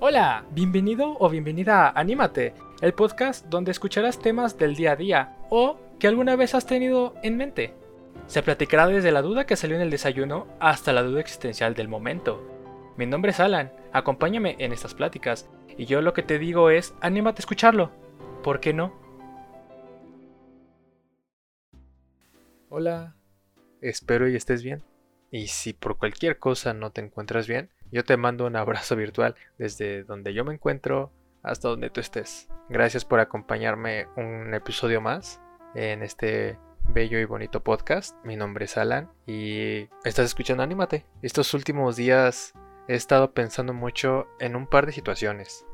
Hola, bienvenido o bienvenida a Anímate, el podcast donde escucharás temas del día a día o que alguna vez has tenido en mente. Se platicará desde la duda que salió en el desayuno hasta la duda existencial del momento. Mi nombre es Alan, acompáñame en estas pláticas y yo lo que te digo es, anímate a escucharlo. ¿Por qué no? Hola, espero y estés bien. Y si por cualquier cosa no te encuentras bien, yo te mando un abrazo virtual desde donde yo me encuentro hasta donde tú estés. Gracias por acompañarme un episodio más en este bello y bonito podcast. Mi nombre es Alan y estás escuchando Anímate. Estos últimos días he estado pensando mucho en un par de situaciones.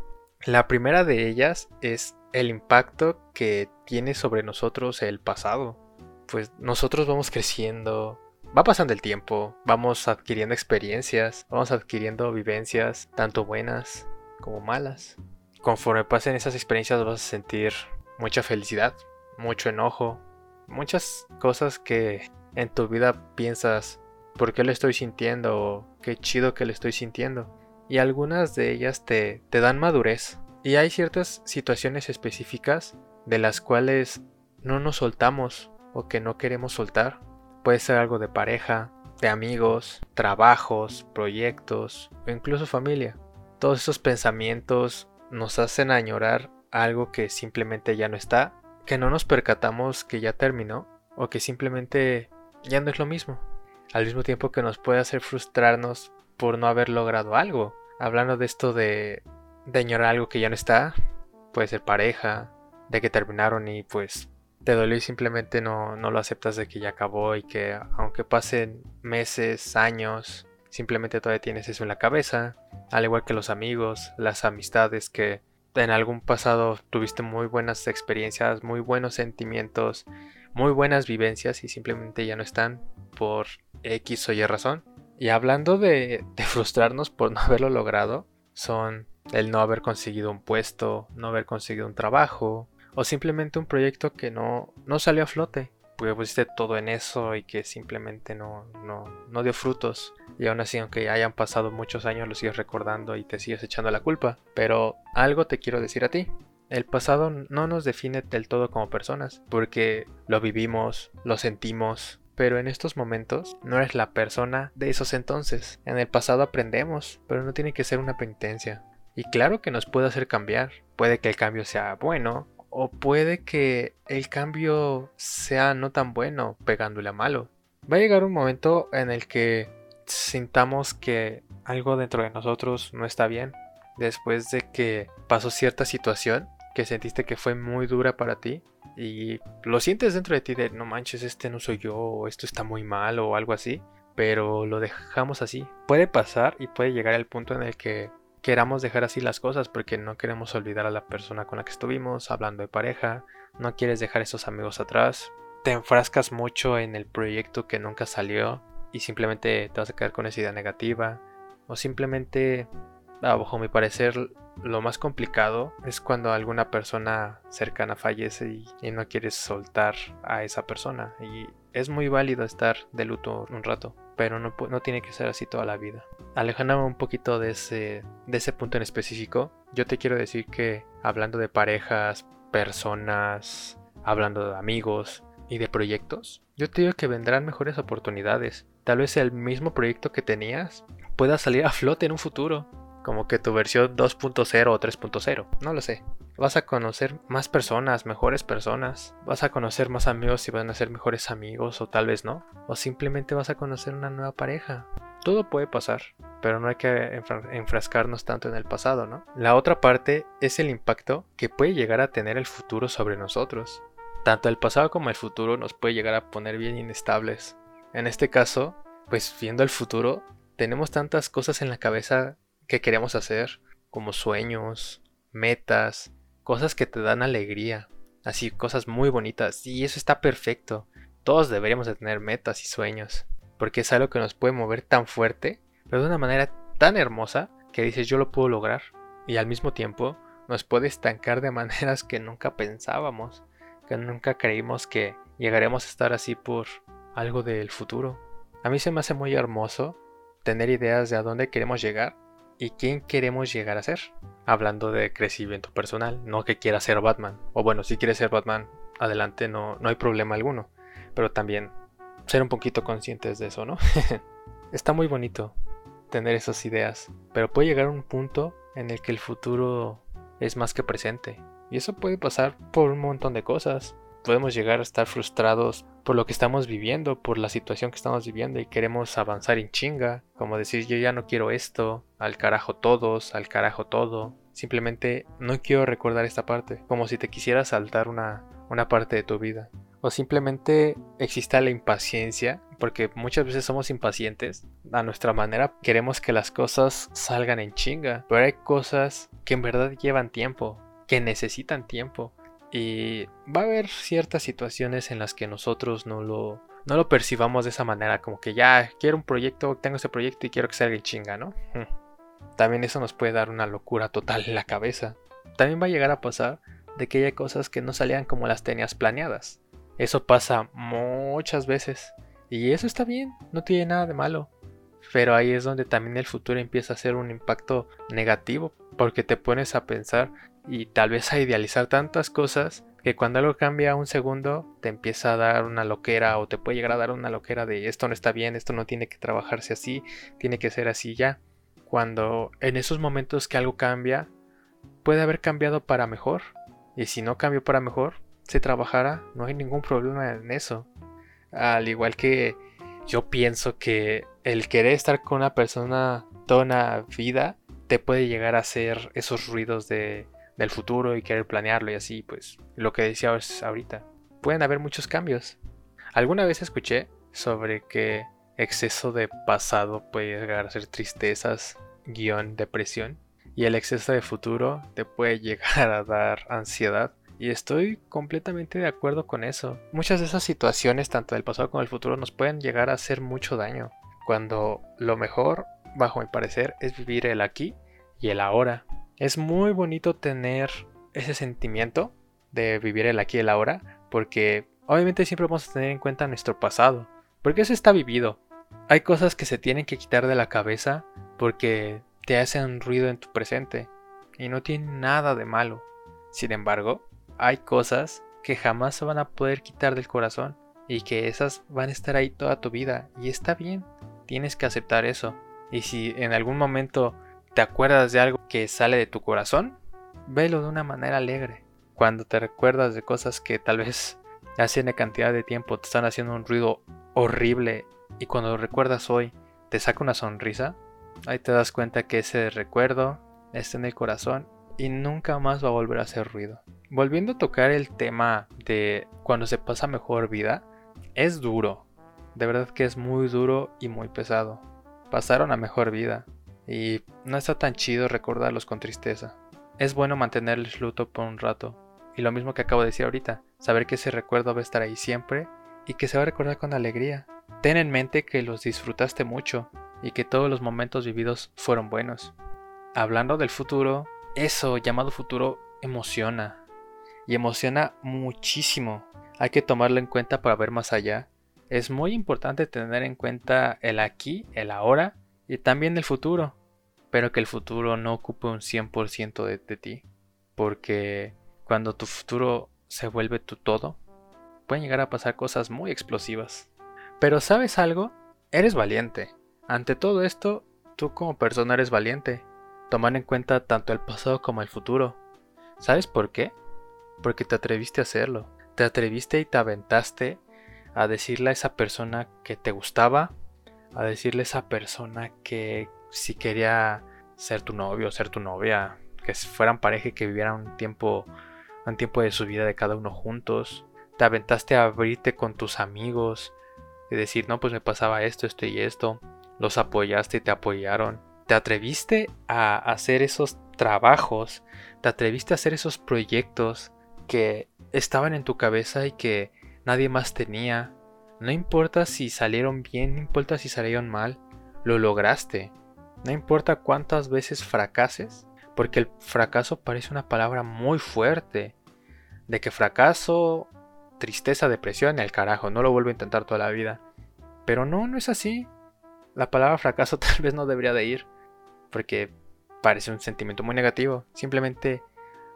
La primera de ellas es el impacto que tiene sobre nosotros el pasado. Pues nosotros vamos creciendo, va pasando el tiempo, vamos adquiriendo experiencias, vamos adquiriendo vivencias, tanto buenas como malas. Conforme pasen esas experiencias vas a sentir mucha felicidad, mucho enojo, muchas cosas que en tu vida piensas, ¿por qué lo estoy sintiendo? qué chido que lo estoy sintiendo. Y algunas de ellas te, te dan madurez. Y hay ciertas situaciones específicas de las cuales no nos soltamos o que no queremos soltar Puede ser algo de pareja, de amigos, trabajos, proyectos o incluso familia. Todos esos pensamientos nos hacen añorar algo que simplemente ya no está, que no nos percatamos que ya terminó o que simplemente ya no es lo mismo. Al mismo tiempo que nos puede hacer frustrarnos por no haber logrado algo. Hablando de esto de, de añorar algo que ya no está, puede ser pareja, de que terminaron y pues te dolió y simplemente no, no lo aceptas de que ya acabó y que aunque pasen meses, años, simplemente todavía tienes eso en la cabeza, al igual que los amigos, las amistades que en algún pasado tuviste muy buenas experiencias, muy buenos sentimientos, muy buenas vivencias y simplemente ya no están por X o Y razón. Y hablando de, de frustrarnos por no haberlo logrado, son el no haber conseguido un puesto, no haber conseguido un trabajo, o simplemente un proyecto que no, no salió a flote, porque pusiste todo en eso y que simplemente no, no, no dio frutos. Y aún así, aunque hayan pasado muchos años, lo sigues recordando y te sigues echando la culpa. Pero algo te quiero decir a ti. El pasado no nos define del todo como personas, porque lo vivimos, lo sentimos, pero en estos momentos no eres la persona de esos entonces. En el pasado aprendemos, pero no tiene que ser una penitencia. Y claro que nos puede hacer cambiar. Puede que el cambio sea bueno, o puede que el cambio sea no tan bueno pegándole a malo. Va a llegar un momento en el que sintamos que algo dentro de nosotros no está bien. Después de que pasó cierta situación que sentiste que fue muy dura para ti. Y lo sientes dentro de ti de no manches, este no soy yo, esto está muy mal, o algo así. Pero lo dejamos así. Puede pasar y puede llegar el punto en el que queramos dejar así las cosas porque no queremos olvidar a la persona con la que estuvimos, hablando de pareja, no quieres dejar esos amigos atrás, te enfrascas mucho en el proyecto que nunca salió y simplemente te vas a quedar con esa idea negativa o simplemente, bajo mi parecer, lo más complicado es cuando alguna persona cercana fallece y, no quieres soltar a esa persona y es muy válido estar de luto un rato pero no, no, tiene que ser así toda la vida. Alejándome un poquito de ese, de ese punto en específico, yo te quiero decir que hablando de parejas, personas, hablando de amigos y de proyectos, yo te digo que vendrán mejores oportunidades. Tal vez el mismo proyecto que tenías pueda salir a flote en un futuro, como que tu versión 2.0 o 3.0, no lo sé. Vas a conocer más personas, mejores personas. Vas a conocer más amigos y van a ser mejores amigos o tal vez no. O simplemente vas a conocer una nueva pareja. Todo puede pasar, pero no hay que enfrascarnos tanto en el pasado, ¿no? La otra parte es el impacto que puede llegar a tener el futuro sobre nosotros. Tanto el pasado como el futuro nos puede llegar a poner bien inestables. En este caso, pues viendo el futuro, tenemos tantas cosas en la cabeza que queremos hacer, como sueños, metas, cosas que te dan alegría, así cosas muy bonitas y eso está perfecto. Todos deberíamos de tener metas y sueños, porque es algo que nos puede mover tan fuerte, pero de una manera tan hermosa que dices yo lo puedo lograr y al mismo tiempo nos puede estancar de maneras que nunca pensábamos, que nunca creímos que llegaremos a estar así por algo del futuro. A mí se me hace muy hermoso tener ideas de a dónde queremos llegar y quién queremos llegar a ser. Hablando de crecimiento personal, no que quiera ser Batman. O bueno, si quieres ser Batman, adelante, no, no hay problema alguno. Pero también ser un poquito conscientes de eso, ¿no? Está muy bonito tener esas ideas, pero puede llegar a un punto en el que el futuro es más que presente. Y eso puede pasar por un montón de cosas. Podemos llegar a estar frustrados por lo que estamos viviendo, por la situación que estamos viviendo y queremos avanzar en chinga, como decir yo ya no quiero esto, al carajo todos, al carajo todo. Simplemente no quiero recordar esta parte, como si te quisieras saltar una, una parte de tu vida. O simplemente exista la impaciencia, porque muchas veces somos impacientes. A nuestra manera queremos que las cosas salgan en chinga, pero hay cosas que en verdad llevan tiempo, que necesitan tiempo. Y va a haber ciertas situaciones en las que nosotros no lo, percibamos de esa manera, como que ya quiero un proyecto, tengo ese proyecto y quiero que salga en chinga, ¿no? También eso nos puede dar una locura total en la cabeza. También va a llegar a pasar de que haya cosas que no salían como las tenías planeadas. Eso pasa muchas veces. Y eso está bien, no tiene nada de malo. Pero ahí es donde también el futuro empieza a ser un impacto negativo, porque te pones a pensar y tal vez a idealizar tantas cosas que cuando algo cambia un segundo te empieza a dar una loquera o te puede llegar a dar una loquera de esto no está bien, esto no tiene que trabajarse así, tiene que ser así ya. Cuando en esos momentos que algo cambia, puede haber cambiado para mejor. Y si no cambió para mejor, se trabajara, no hay ningún problema en eso. Al igual que yo pienso que el querer estar con una persona toda una vida te puede llegar a hacer esos ruidos de, del futuro y querer planearlo y así, pues lo que decía ahorita. Pueden haber muchos cambios. Alguna vez escuché sobre que exceso de pasado puede llegar a ser tristezas, guion, depresión. Y el exceso de futuro te puede llegar a dar ansiedad y estoy completamente de acuerdo con eso. Muchas de esas situaciones, tanto del pasado como del futuro, nos pueden llegar a hacer mucho daño. Cuando lo mejor, bajo mi parecer, es vivir el aquí y el ahora. Es muy bonito tener ese sentimiento de vivir el aquí y el ahora, porque obviamente siempre vamos a tener en cuenta nuestro pasado, porque eso está vivido. Hay cosas que se tienen que quitar de la cabeza porque te hacen ruido en tu presente y no tienen nada de malo. Sin embargo, hay cosas que jamás se van a poder quitar del corazón y que esas van a estar ahí toda tu vida y está bien, tienes que aceptar eso. Y si en algún momento te acuerdas de algo que sale de tu corazón, velo de una manera alegre. Cuando te recuerdas de cosas que tal vez hace una cantidad de tiempo te están haciendo un ruido horrible y cuando lo recuerdas hoy te saca una sonrisa, ahí te das cuenta que ese recuerdo está en el corazón y nunca más va a volver a hacer ruido. Volviendo a tocar el tema de cuando se pasa mejor vida, es duro. De verdad que es muy duro y muy pesado. Pasaron a mejor vida y no está tan chido recordarlos con tristeza. Es bueno mantenerles luto por un rato. Y lo mismo que acabo de decir ahorita, saber que ese recuerdo va a estar ahí siempre y que se va a recordar con alegría. Ten en mente que los disfrutaste mucho y que todos los momentos vividos fueron buenos. Hablando del futuro, eso llamado futuro emociona. Y emociona muchísimo. Hay que tomarlo en cuenta para ver más allá. Es muy importante tener en cuenta el aquí, el ahora y también el futuro. Pero que el futuro no ocupe un 100% de, de ti. Porque cuando tu futuro se vuelve tu todo, pueden llegar a pasar cosas muy explosivas. Pero ¿sabes algo? Eres valiente. Ante todo esto, tú como persona eres valiente tomar en cuenta tanto el pasado como el futuro. ¿Sabes por qué? Porque te atreviste a hacerlo. Te atreviste y te aventaste a decirle a esa persona que te gustaba, a decirle a esa persona que si quería ser tu novio ser tu novia, que fueran pareja y que vivieran un tiempo, un tiempo de su vida de cada uno juntos. Te aventaste a abrirte con tus amigos y decir, no, pues me pasaba esto, esto y esto. Los apoyaste y te apoyaron te atreviste a hacer esos trabajos, te atreviste a hacer esos proyectos que estaban en tu cabeza y que nadie más tenía. No importa si salieron bien, no importa si salieron mal, lo lograste. No importa cuántas veces fracases, porque el fracaso parece una palabra muy fuerte. De que fracaso, tristeza, depresión, el carajo, no lo vuelvo a intentar toda la vida. Pero no, no es así. La palabra fracaso tal vez no debería de ir porque parece un sentimiento muy negativo. Simplemente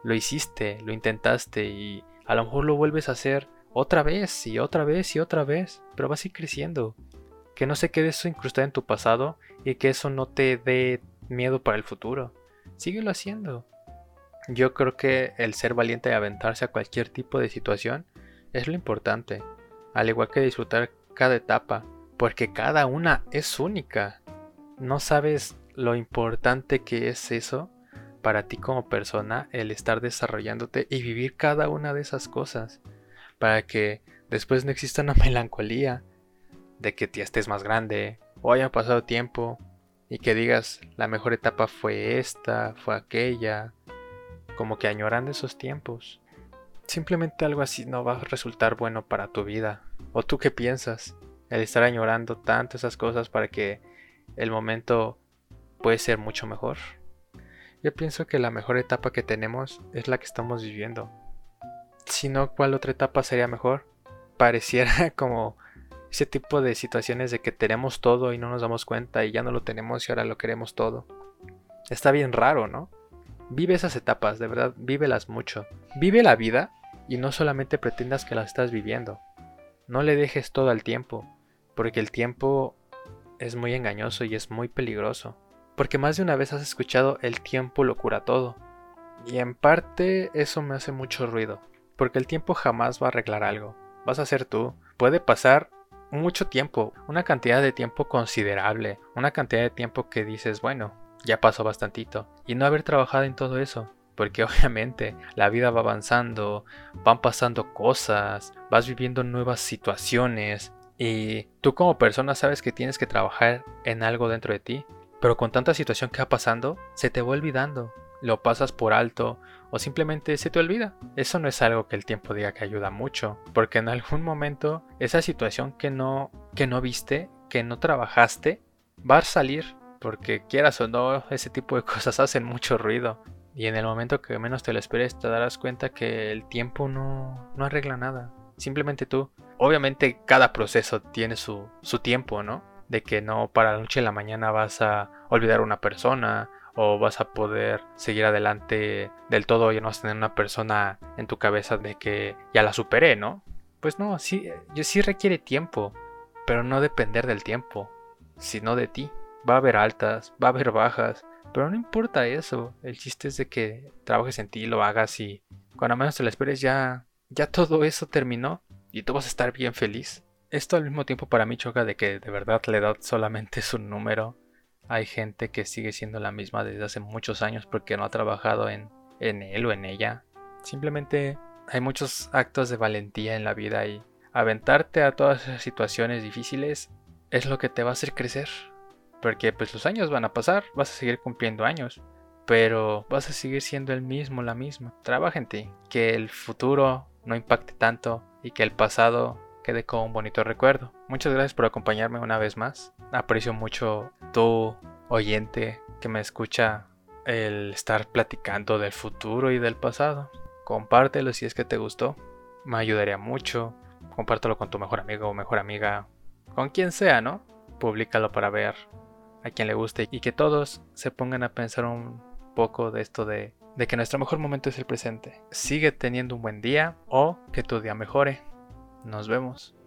lo hiciste, lo intentaste y a lo mejor lo vuelves a hacer otra vez y otra vez y otra vez, pero vas a ir creciendo. Que no se quede eso incrustado en tu pasado y que eso no te dé miedo para el futuro. Síguelo haciendo. Yo creo que el ser valiente y aventarse a cualquier tipo de situación es lo importante, al igual que disfrutar cada etapa, porque cada una es única. No sabes lo importante que es eso para ti como persona, el estar desarrollándote y vivir cada una de esas cosas, para que después no exista una melancolía de que ya estés más grande o haya pasado tiempo y que digas la mejor etapa fue esta, fue aquella, como que añorando esos tiempos. Simplemente algo así no va a resultar bueno para tu vida. ¿O tú qué piensas? El estar añorando tanto esas cosas para que el momento puede ser mucho mejor. Yo pienso que la mejor etapa que tenemos es la que estamos viviendo. Si no, ¿cuál otra etapa sería mejor? Pareciera como ese tipo de situaciones de que tenemos todo y no nos damos cuenta y ya no lo tenemos y ahora lo queremos todo. Está bien raro, ¿no? Vive esas etapas, de verdad, vívelas mucho. Vive la vida y no solamente pretendas que la estás viviendo. No le dejes todo al tiempo, porque el tiempo es muy engañoso y es muy peligroso porque más de una vez has escuchado el tiempo lo cura todo. Y en parte eso me hace mucho ruido, porque el tiempo jamás va a arreglar algo. Vas a ser tú. Puede pasar mucho tiempo, una cantidad de tiempo considerable, una cantidad de tiempo que dices, bueno, ya pasó bastantito, y no haber trabajado en todo eso. Porque obviamente la vida va avanzando, van pasando cosas, vas viviendo nuevas situaciones, y tú como persona sabes que tienes que trabajar en algo dentro de ti pero con tanta situación que va pasando, se te va olvidando, lo pasas por alto o simplemente se te olvida. Eso no es algo que el tiempo diga que ayuda mucho, porque en algún momento esa situación que no que no viste, que no trabajaste, va a salir, porque quieras o no, ese tipo de cosas hacen mucho ruido. Y en el momento que menos te lo esperes, te darás cuenta que el tiempo no, no arregla nada. Simplemente tú. Obviamente cada proceso tiene su, su tiempo, ¿no? de que no para la noche en la mañana vas a olvidar a una persona o vas a poder seguir adelante del todo y no vas a tener una persona en tu cabeza de que ya la superé, ¿no? Pues no, sí, sí requiere tiempo, pero no depender del tiempo, sino de ti. Va a haber altas, va a haber bajas, pero no importa eso. El chiste es de que trabajes en ti, lo hagas y cuando menos te lo esperes ya, ya todo eso terminó y tú vas a estar bien feliz. Esto al mismo tiempo para mí choca de que de verdad la edad solamente es un número. Hay gente que sigue siendo la misma desde hace muchos años porque no ha trabajado en, él o en ella. Simplemente hay muchos actos de valentía en la vida y aventarte a todas esas situaciones difíciles es lo que te va a hacer crecer. Porque pues los años van a pasar, vas a seguir cumpliendo años, pero vas a seguir siendo el mismo, la misma. Trabaja en ti, que el futuro no impacte tanto y que el pasado quede como un bonito recuerdo. Muchas gracias por acompañarme una vez más. Aprecio mucho tu oyente que me escucha el estar platicando del futuro y del pasado. Compártelo si es que te gustó. Me ayudaría mucho. Compártelo con tu mejor amigo o mejor amiga. Con quien sea, ¿no? Públicalo para ver a quien le guste y que todos se pongan a pensar un poco de esto de, de que nuestro mejor momento es el presente. Sigue teniendo un buen día o que tu día mejore. Nos vemos.